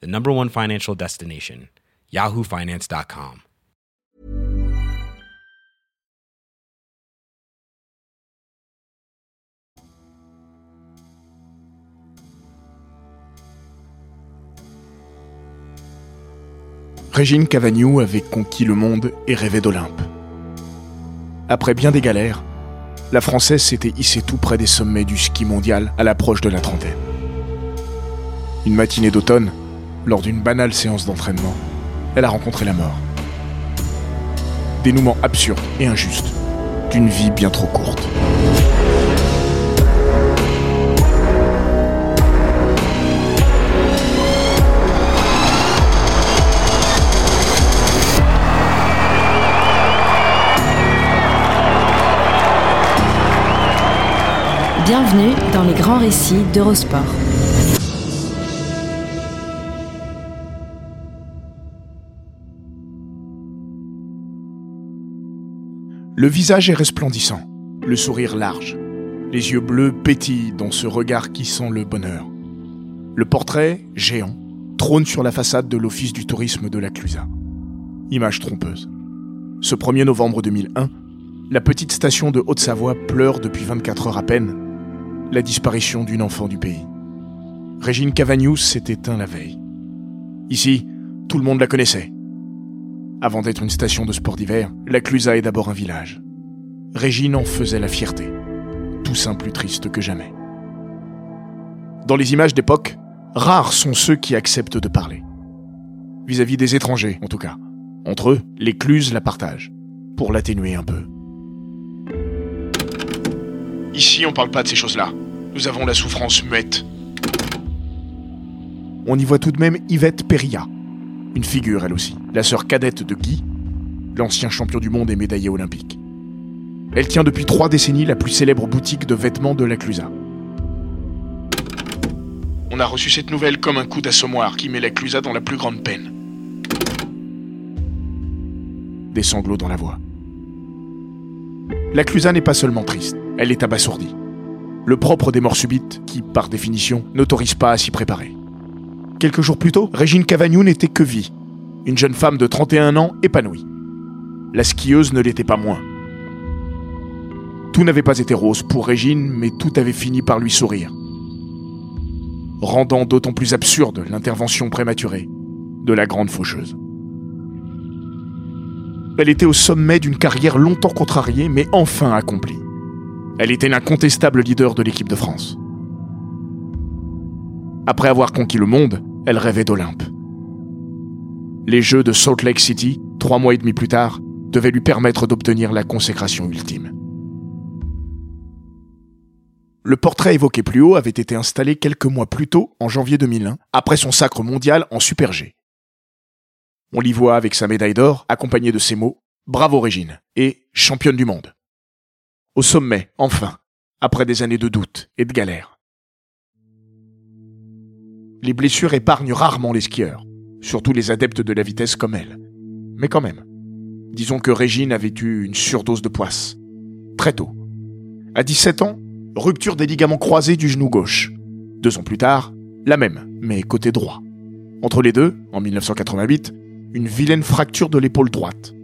the number one financial destination, yahoofinance.com. Régine Cavagnou avait conquis le monde et rêvait d'Olympe. Après bien des galères, la Française s'était hissée tout près des sommets du ski mondial à l'approche de la trentaine. Une matinée d'automne, lors d'une banale séance d'entraînement, elle a rencontré la mort. Dénouement absurde et injuste d'une vie bien trop courte. Bienvenue dans les grands récits d'Eurosport. Le visage est resplendissant, le sourire large. Les yeux bleus pétillent dans ce regard qui sent le bonheur. Le portrait, géant, trône sur la façade de l'Office du tourisme de la Clusa. Image trompeuse. Ce 1er novembre 2001, la petite station de Haute-Savoie pleure depuis 24 heures à peine la disparition d'une enfant du pays. Régine Cavagnou s'est éteint la veille. Ici, tout le monde la connaissait. Avant d'être une station de sport d'hiver, la Clusa est d'abord un village. Régine en faisait la fierté. Toussaint plus triste que jamais. Dans les images d'époque, rares sont ceux qui acceptent de parler. Vis-à-vis des étrangers, en tout cas. Entre eux, les la partagent, pour l'atténuer un peu. Ici, on parle pas de ces choses-là. Nous avons la souffrance muette. On y voit tout de même Yvette Perilla, une figure elle aussi, la sœur cadette de Guy, l'ancien champion du monde et médaillé olympique. Elle tient depuis trois décennies la plus célèbre boutique de vêtements de la Clusa. On a reçu cette nouvelle comme un coup d'assommoir qui met la Clusa dans la plus grande peine. Des sanglots dans la voix. La Clusa n'est pas seulement triste, elle est abasourdie. Le propre des morts subites, qui, par définition, n'autorise pas à s'y préparer. Quelques jours plus tôt, Régine Cavagnou n'était que vie, une jeune femme de 31 ans épanouie. La skieuse ne l'était pas moins. Tout n'avait pas été rose pour Régine, mais tout avait fini par lui sourire. Rendant d'autant plus absurde l'intervention prématurée de la grande faucheuse. Elle était au sommet d'une carrière longtemps contrariée, mais enfin accomplie. Elle était l'incontestable leader de l'équipe de France. Après avoir conquis le monde, elle rêvait d'Olympe. Les Jeux de Salt Lake City, trois mois et demi plus tard, devaient lui permettre d'obtenir la consécration ultime. Le portrait évoqué plus haut avait été installé quelques mois plus tôt, en janvier 2001, après son sacre mondial en Super G. On l'y voit avec sa médaille d'or, accompagnée de ces mots Bravo Régine et championne du monde. Au sommet, enfin, après des années de doute et de galère. Les blessures épargnent rarement les skieurs, surtout les adeptes de la vitesse comme elle. Mais quand même, disons que Régine avait eu une surdose de poisse. Très tôt. À 17 ans, rupture des ligaments croisés du genou gauche. Deux ans plus tard, la même, mais côté droit. Entre les deux, en 1988, une vilaine fracture de l'épaule droite.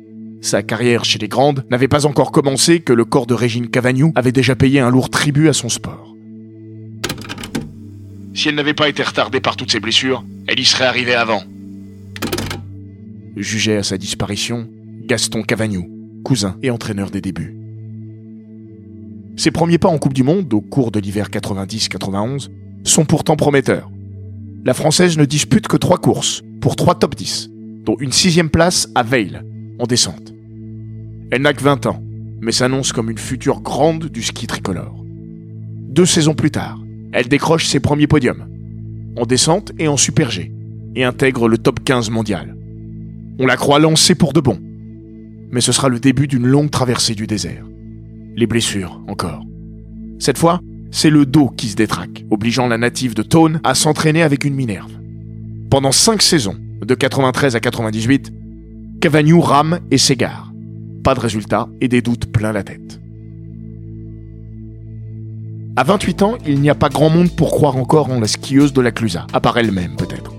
Sa carrière chez les grandes n'avait pas encore commencé que le corps de Régine Cavagnou avait déjà payé un lourd tribut à son sport. Si elle n'avait pas été retardée par toutes ces blessures, elle y serait arrivée avant. Jugeait à sa disparition Gaston Cavagnou, cousin et entraîneur des débuts. Ses premiers pas en Coupe du Monde, au cours de l'hiver 90-91, sont pourtant prometteurs. La Française ne dispute que trois courses, pour trois top 10, dont une sixième place à Veil, en descente. Elle n'a que 20 ans, mais s'annonce comme une future grande du ski tricolore. Deux saisons plus tard, elle décroche ses premiers podiums, en descente et en super G, et intègre le top 15 mondial. On la croit lancée pour de bon. Mais ce sera le début d'une longue traversée du désert. Les blessures, encore. Cette fois, c'est le dos qui se détraque, obligeant la native de Tone à s'entraîner avec une Minerve. Pendant cinq saisons, de 93 à 98, Cavagnou rame et s'égare. Pas de résultat et des doutes plein la tête. À 28 ans, il n'y a pas grand monde pour croire encore en la skieuse de la Clusa, à part elle-même peut-être.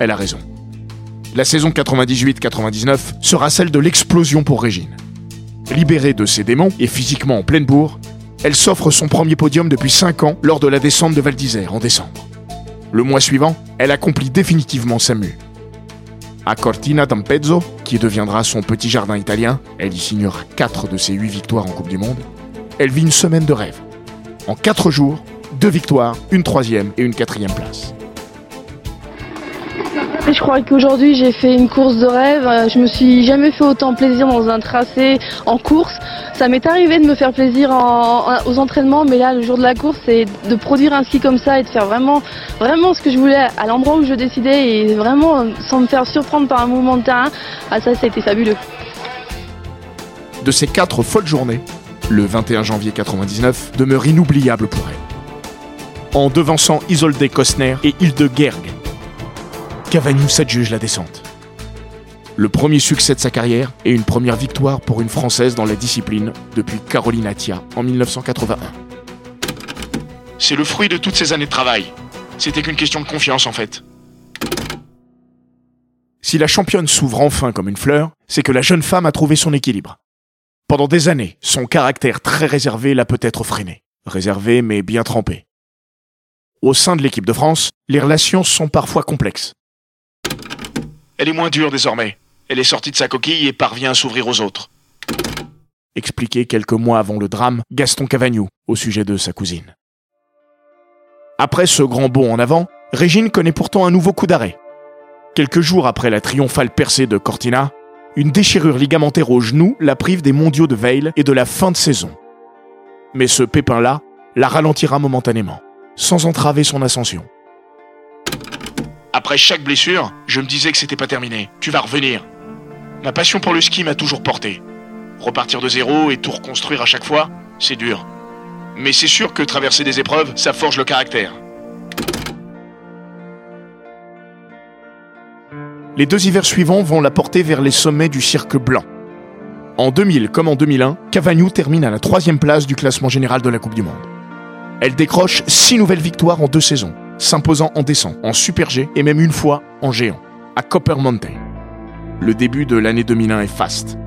Elle a raison. La saison 98-99 sera celle de l'explosion pour Régine. Libérée de ses démons et physiquement en pleine bourre, elle s'offre son premier podium depuis 5 ans lors de la descente de Val d'Isère en décembre. Le mois suivant, elle accomplit définitivement sa mue. À Cortina d'Ampezzo, qui deviendra son petit jardin italien, elle y signera 4 de ses 8 victoires en Coupe du Monde, elle vit une semaine de rêve. En 4 jours, 2 victoires, une troisième et une quatrième place. Je crois qu'aujourd'hui j'ai fait une course de rêve. Euh, Je me suis jamais fait autant plaisir dans un tracé en course. Ça m'est arrivé de me faire plaisir en- en- aux entraînements, mais là le jour de la course, c'est de produire un ski comme ça et de faire vraiment, vraiment ce que je voulais à l'endroit où je décidais et vraiment euh, sans me faire surprendre par un mouvement de terrain. Ah ça, ça a été fabuleux. De ces 4 folles journées, le 21 janvier 99 demeure inoubliable pour elle. En devançant Isolde Kostner et Hilde Gerg, Cavagnou s'adjuge la descente. Le premier succès de sa carrière et une première victoire pour une Française dans la discipline depuis Caroline Attia en 1981. C'est le fruit de toutes ces années de travail. C'était qu'une question de confiance en fait. Si la championne s'ouvre enfin comme une fleur, c'est que la jeune femme a trouvé son équilibre. Pendant des années, son caractère très réservé l'a peut-être freiné. Réservé mais bien trempé. Au sein de l'équipe de France, les relations sont parfois complexes. Elle est moins dure désormais. Elle est sortie de sa coquille et parvient à s'ouvrir aux autres. Expliqué quelques mois avant le drame Gaston Cavagnou au sujet de sa cousine. Après ce grand bond en avant, Régine connaît pourtant un nouveau coup d'arrêt. Quelques jours après la triomphale percée de Cortina, une déchirure ligamentaire au genou la prive des mondiaux de Veil et de la fin de saison. Mais ce pépin-là la ralentira momentanément, sans entraver son ascension. Après chaque blessure, je me disais que c'était pas terminé. Tu vas revenir. Ma passion pour le ski m'a toujours porté. Repartir de zéro et tout reconstruire à chaque fois, c'est dur. Mais c'est sûr que traverser des épreuves, ça forge le caractère. Les deux hivers suivants vont la porter vers les sommets du cirque blanc. En 2000 comme en 2001, Cavagnou termine à la troisième place du classement général de la Coupe du Monde. Elle décroche six nouvelles victoires en deux saisons, s'imposant en descente, en super G et même une fois en géant, à Coppermonte. Le début de l'année 2001 est faste.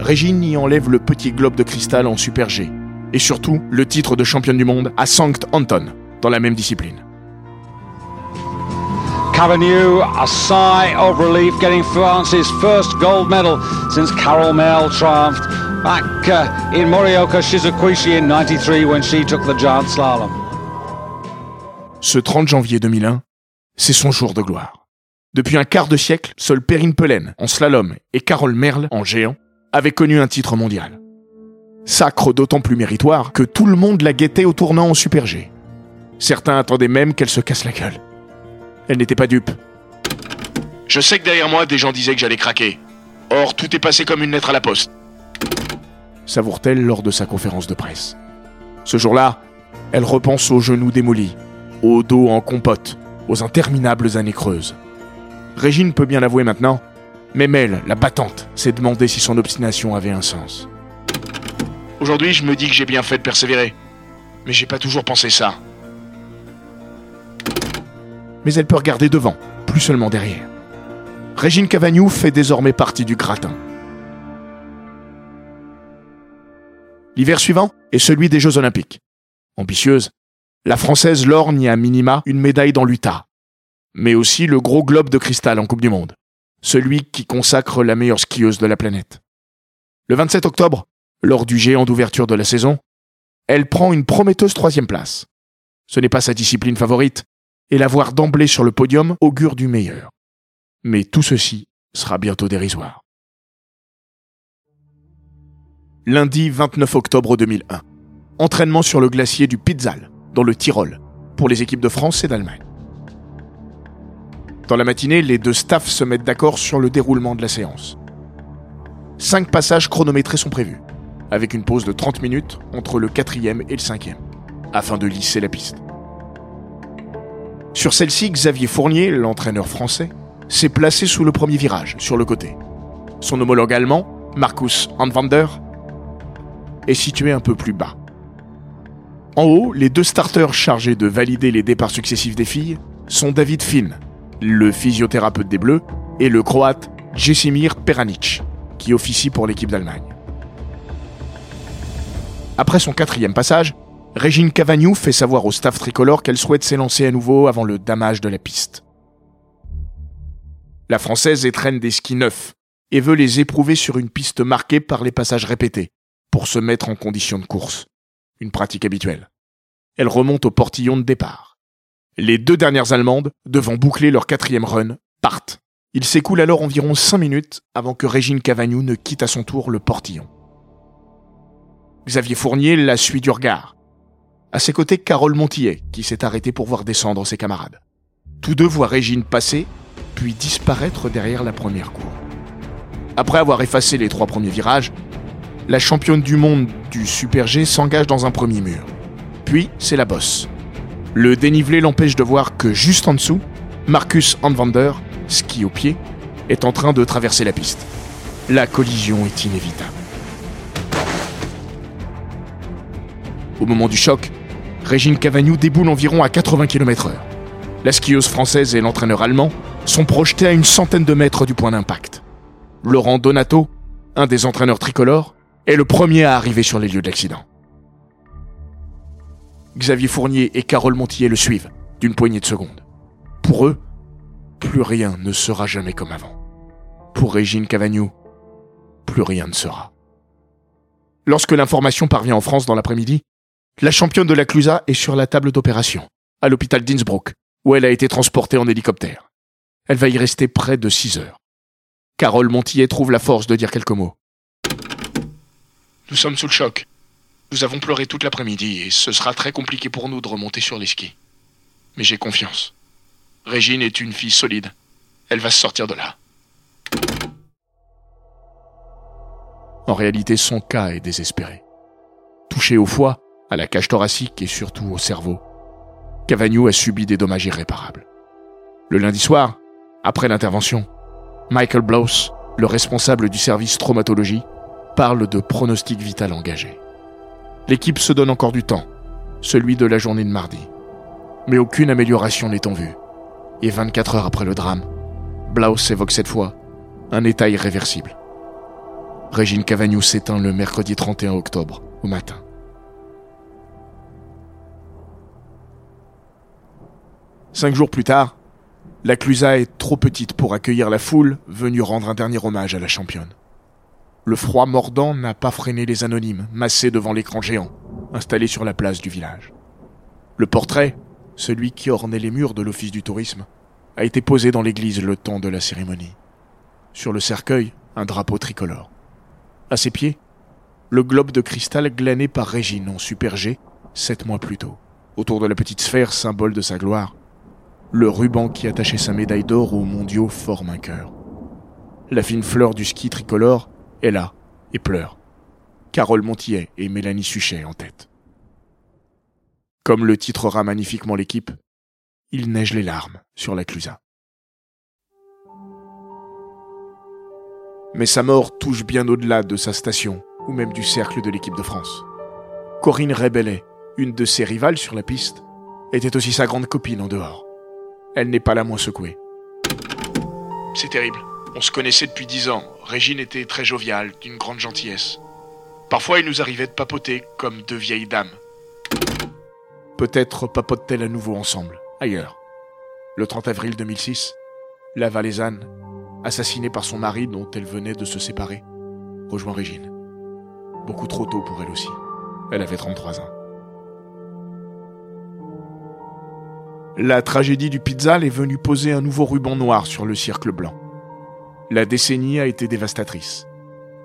Régine y enlève le petit globe de cristal en super G, et surtout le titre de championne du monde à Sankt Anton, dans la même discipline. A sigh of relief, getting France's first gold medal since Carol triumphed back uh, in Morioka in 93 when she took the giant slalom. Ce 30 janvier 2001, c'est son jour de gloire. Depuis un quart de siècle, seul Perrine Pelen en slalom et Carole Merle en géant avaient connu un titre mondial. Sacre d'autant plus méritoire que tout le monde la guettait au tournant en Super G. Certains attendaient même qu'elle se casse la gueule. Elle n'était pas dupe. Je sais que derrière moi, des gens disaient que j'allais craquer. Or, tout est passé comme une lettre à la poste. Savoure-t-elle lors de sa conférence de presse. Ce jour-là, elle repense aux genoux démolis, au dos en compote, aux interminables années creuses. Régine peut bien l'avouer maintenant, même elle, la battante, s'est demandé si son obstination avait un sens. Aujourd'hui, je me dis que j'ai bien fait de persévérer. Mais j'ai pas toujours pensé ça. Mais elle peut regarder devant, plus seulement derrière. Régine Cavagnou fait désormais partie du gratin. L'hiver suivant est celui des Jeux Olympiques. Ambitieuse, la Française lorgne à minima une médaille dans l'UTA, mais aussi le gros globe de cristal en Coupe du Monde, celui qui consacre la meilleure skieuse de la planète. Le 27 octobre, lors du géant d'ouverture de la saison, elle prend une prometteuse troisième place. Ce n'est pas sa discipline favorite, et la voir d'emblée sur le podium augure du meilleur. Mais tout ceci sera bientôt dérisoire. Lundi 29 octobre 2001. Entraînement sur le glacier du Pitzal, dans le Tyrol, pour les équipes de France et d'Allemagne. Dans la matinée, les deux staffs se mettent d'accord sur le déroulement de la séance. Cinq passages chronométrés sont prévus, avec une pause de 30 minutes entre le quatrième et le cinquième, afin de lisser la piste. Sur celle-ci, Xavier Fournier, l'entraîneur français, s'est placé sous le premier virage, sur le côté. Son homologue allemand, Markus Anwander, est situé un peu plus bas. En haut, les deux starters chargés de valider les départs successifs des filles sont David Finn, le physiothérapeute des Bleus, et le croate Jesimir Peranic, qui officie pour l'équipe d'Allemagne. Après son quatrième passage, Régine Cavagnou fait savoir au staff tricolore qu'elle souhaite s'élancer à nouveau avant le damage de la piste. La Française étrenne des skis neufs et veut les éprouver sur une piste marquée par les passages répétés pour se mettre en condition de course, une pratique habituelle. Elle remonte au portillon de départ. Les deux dernières Allemandes, devant boucler leur quatrième run, partent. Il s'écoule alors environ cinq minutes avant que Régine Cavagnou ne quitte à son tour le portillon. Xavier Fournier la suit du regard. À ses côtés, Carole Montillet, qui s'est arrêtée pour voir descendre ses camarades. Tous deux voient Régine passer, puis disparaître derrière la première cour. Après avoir effacé les trois premiers virages, la championne du monde du Super G s'engage dans un premier mur. Puis, c'est la bosse. Le dénivelé l'empêche de voir que juste en dessous, Marcus Anwander, ski au pied, est en train de traverser la piste. La collision est inévitable. Au moment du choc, Régine Cavagnou déboule environ à 80 km/h. La skieuse française et l'entraîneur allemand sont projetés à une centaine de mètres du point d'impact. Laurent Donato, un des entraîneurs tricolores, est le premier à arriver sur les lieux de l'accident. Xavier Fournier et Carole Montillet le suivent, d'une poignée de secondes. Pour eux, plus rien ne sera jamais comme avant. Pour Régine Cavagnou, plus rien ne sera. Lorsque l'information parvient en France dans l'après-midi, la championne de la Clusa est sur la table d'opération, à l'hôpital d'Innsbruck, où elle a été transportée en hélicoptère. Elle va y rester près de six heures. Carole Montillet trouve la force de dire quelques mots. Nous sommes sous le choc. Nous avons pleuré toute l'après-midi et ce sera très compliqué pour nous de remonter sur les skis. Mais j'ai confiance. Régine est une fille solide. Elle va se sortir de là. En réalité, son cas est désespéré. Touché au foie, à la cage thoracique et surtout au cerveau, Cavagnou a subi des dommages irréparables. Le lundi soir, après l'intervention, Michael Blows, le responsable du service traumatologie, parle de pronostic vital engagé. L'équipe se donne encore du temps, celui de la journée de mardi. Mais aucune amélioration n'est en vue. Et 24 heures après le drame, Blaus évoque cette fois un état irréversible. Régine Cavagnou s'éteint le mercredi 31 octobre, au matin. Cinq jours plus tard, la Clusa est trop petite pour accueillir la foule venue rendre un dernier hommage à la championne. Le froid mordant n'a pas freiné les anonymes, massés devant l'écran géant, installé sur la place du village. Le portrait, celui qui ornait les murs de l'office du tourisme, a été posé dans l'église le temps de la cérémonie. Sur le cercueil, un drapeau tricolore. À ses pieds, le globe de cristal glané par Régine en Super G, sept mois plus tôt. Autour de la petite sphère, symbole de sa gloire, le ruban qui attachait sa médaille d'or aux mondiaux forme un cœur. La fine fleur du ski tricolore est là et pleure. Carole Montillet et Mélanie Suchet en tête. Comme le titrera magnifiquement l'équipe, il neige les larmes sur la Clusa. Mais sa mort touche bien au-delà de sa station ou même du cercle de l'équipe de France. Corinne Rebellet, une de ses rivales sur la piste, était aussi sa grande copine en dehors elle n'est pas la moins secouée. C'est terrible. On se connaissait depuis dix ans. Régine était très joviale, d'une grande gentillesse. Parfois, il nous arrivait de papoter comme deux vieilles dames. Peut-être papotent-elles à nouveau ensemble, ailleurs. Le 30 avril 2006, la Valaisanne, assassinée par son mari dont elle venait de se séparer, rejoint Régine. Beaucoup trop tôt pour elle aussi. Elle avait 33 ans. La tragédie du Pizzal est venue poser un nouveau ruban noir sur le cercle blanc. La décennie a été dévastatrice.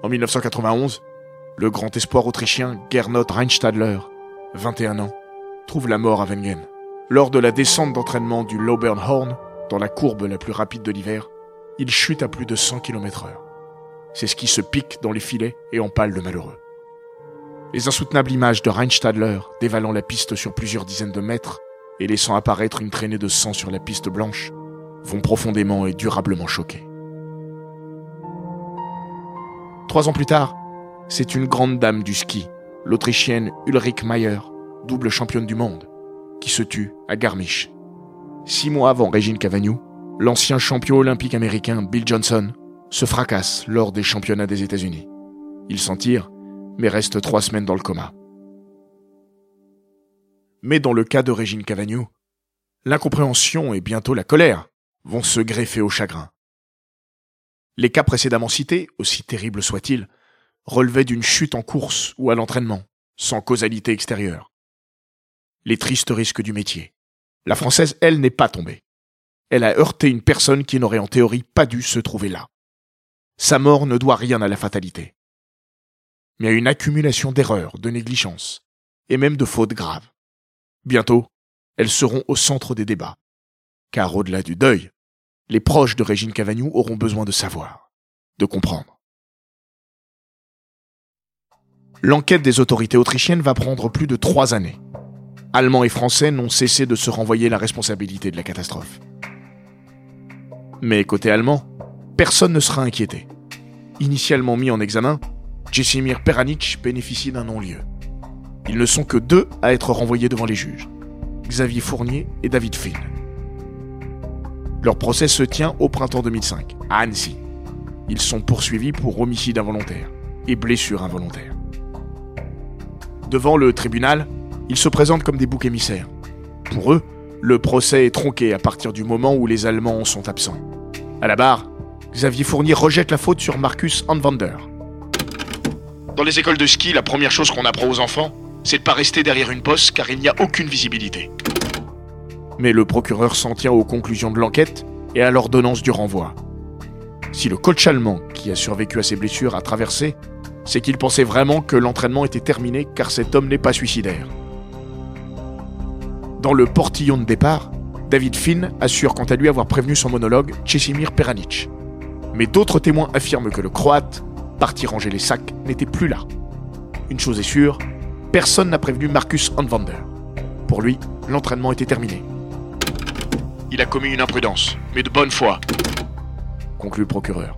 En 1991, le grand espoir autrichien Gernot Reinstadler, 21 ans, trouve la mort à Wengen, lors de la descente d'entraînement du Laubernhorn Dans la courbe la plus rapide de l'hiver, il chute à plus de 100 km heure. C'est ce qui se pique dans les filets et empale le malheureux. Les insoutenables images de Reinstadler dévalant la piste sur plusieurs dizaines de mètres et laissant apparaître une traînée de sang sur la piste blanche vont profondément et durablement choquer. Trois ans plus tard, c'est une grande dame du ski, l'Autrichienne Ulrich Mayer, double championne du monde, qui se tue à Garmisch. Six mois avant Régine Cavagnou, l'ancien champion olympique américain Bill Johnson se fracasse lors des championnats des États-Unis. Il s'en tire, mais reste trois semaines dans le coma. Mais dans le cas de Régine Cavagnou, l'incompréhension et bientôt la colère vont se greffer au chagrin. Les cas précédemment cités, aussi terribles soient-ils, relevaient d'une chute en course ou à l'entraînement, sans causalité extérieure. Les tristes risques du métier. La Française, elle, n'est pas tombée. Elle a heurté une personne qui n'aurait en théorie pas dû se trouver là. Sa mort ne doit rien à la fatalité, mais à une accumulation d'erreurs, de négligences, et même de fautes graves. Bientôt, elles seront au centre des débats, car au-delà du deuil, les proches de Régine Cavagnou auront besoin de savoir, de comprendre. L'enquête des autorités autrichiennes va prendre plus de trois années. Allemands et Français n'ont cessé de se renvoyer la responsabilité de la catastrophe. Mais côté allemand, personne ne sera inquiété. Initialement mis en examen, Jessimir Peranich bénéficie d'un non-lieu. Ils ne sont que deux à être renvoyés devant les juges, Xavier Fournier et David Finn. Leur procès se tient au printemps 2005, à Annecy. Ils sont poursuivis pour homicide involontaire et blessure involontaire. Devant le tribunal, ils se présentent comme des boucs émissaires. Pour eux, le procès est tronqué à partir du moment où les Allemands sont absents. À la barre, Xavier Fournier rejette la faute sur Marcus Anvander. Dans les écoles de ski, la première chose qu'on apprend aux enfants, c'est de pas rester derrière une bosse car il n'y a aucune visibilité. Mais le procureur s'en tient aux conclusions de l'enquête et à l'ordonnance du renvoi. Si le coach allemand, qui a survécu à ses blessures, a traversé, c'est qu'il pensait vraiment que l'entraînement était terminé car cet homme n'est pas suicidaire. Dans le portillon de départ, David Finn assure quant à lui avoir prévenu son monologue Chesimir Peranic. Mais d'autres témoins affirment que le Croate, parti ranger les sacs, n'était plus là. Une chose est sûre, personne n'a prévenu Marcus Anvander. Pour lui, l'entraînement était terminé. Il a commis une imprudence, mais de bonne foi, conclut le procureur.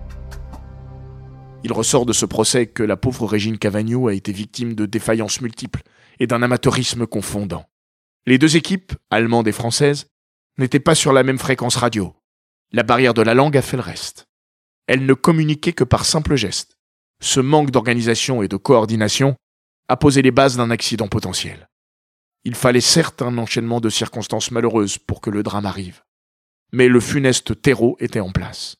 Il ressort de ce procès que la pauvre Régine Cavagnou a été victime de défaillances multiples et d'un amateurisme confondant. Les deux équipes, allemandes et françaises, n'étaient pas sur la même fréquence radio. La barrière de la langue a fait le reste elle ne communiquait que par simples gestes. Ce manque d'organisation et de coordination a posé les bases d'un accident potentiel. Il fallait certes un enchaînement de circonstances malheureuses pour que le drame arrive. Mais le funeste terreau était en place.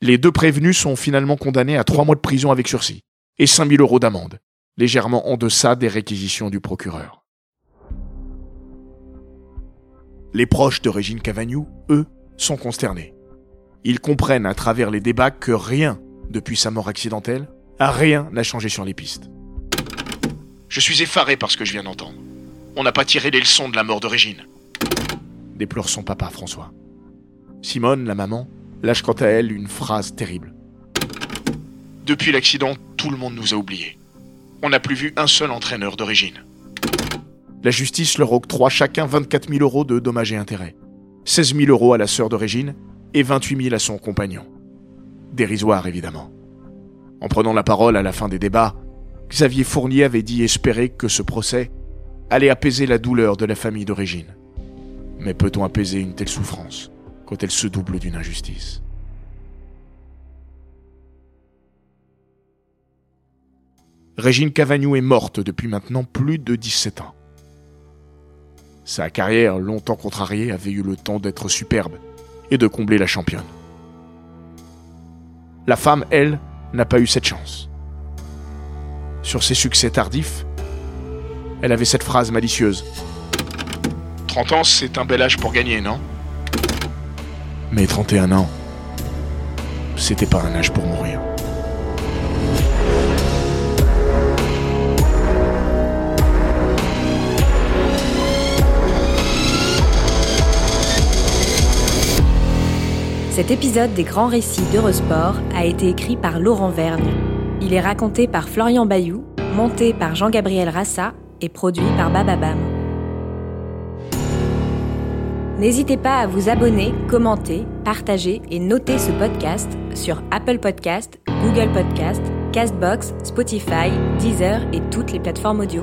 Les deux prévenus sont finalement condamnés à trois mois de prison avec sursis et 5000 euros d'amende, légèrement en deçà des réquisitions du procureur. Les proches de Régine Cavagnou, eux, sont consternés. Ils comprennent à travers les débats que rien, depuis sa mort accidentelle, rien n'a changé sur les pistes. Je suis effaré par ce que je viens d'entendre. On n'a pas tiré les leçons de la mort de Régine. Déplore son papa, François. Simone, la maman, lâche quant à elle une phrase terrible. Depuis l'accident, tout le monde nous a oubliés. On n'a plus vu un seul entraîneur d'origine. La justice leur octroie chacun 24 000 euros de dommages et intérêts. 16 000 euros à la sœur d'origine et 28 000 à son compagnon. Dérisoire, évidemment. En prenant la parole à la fin des débats, Xavier Fournier avait dit espérer que ce procès allait apaiser la douleur de la famille d'origine. Mais peut-on apaiser une telle souffrance quand elle se double d'une injustice? Régine Cavagnou est morte depuis maintenant plus de 17 ans. Sa carrière, longtemps contrariée, avait eu le temps d'être superbe et de combler la championne. La femme, elle, n'a pas eu cette chance. Sur ses succès tardifs, elle avait cette phrase malicieuse. 30 ans, c'est un bel âge pour gagner, non? Mais 31 ans, c'était pas un âge pour mourir. Cet épisode des grands récits d'Eurosport a été écrit par Laurent Vergne. Il est raconté par Florian Bayou, monté par Jean-Gabriel Rassa et produit par Bababam. N'hésitez pas à vous abonner, commenter, partager et noter ce podcast sur Apple Podcast, Google Podcast, Castbox, Spotify, Deezer et toutes les plateformes audio.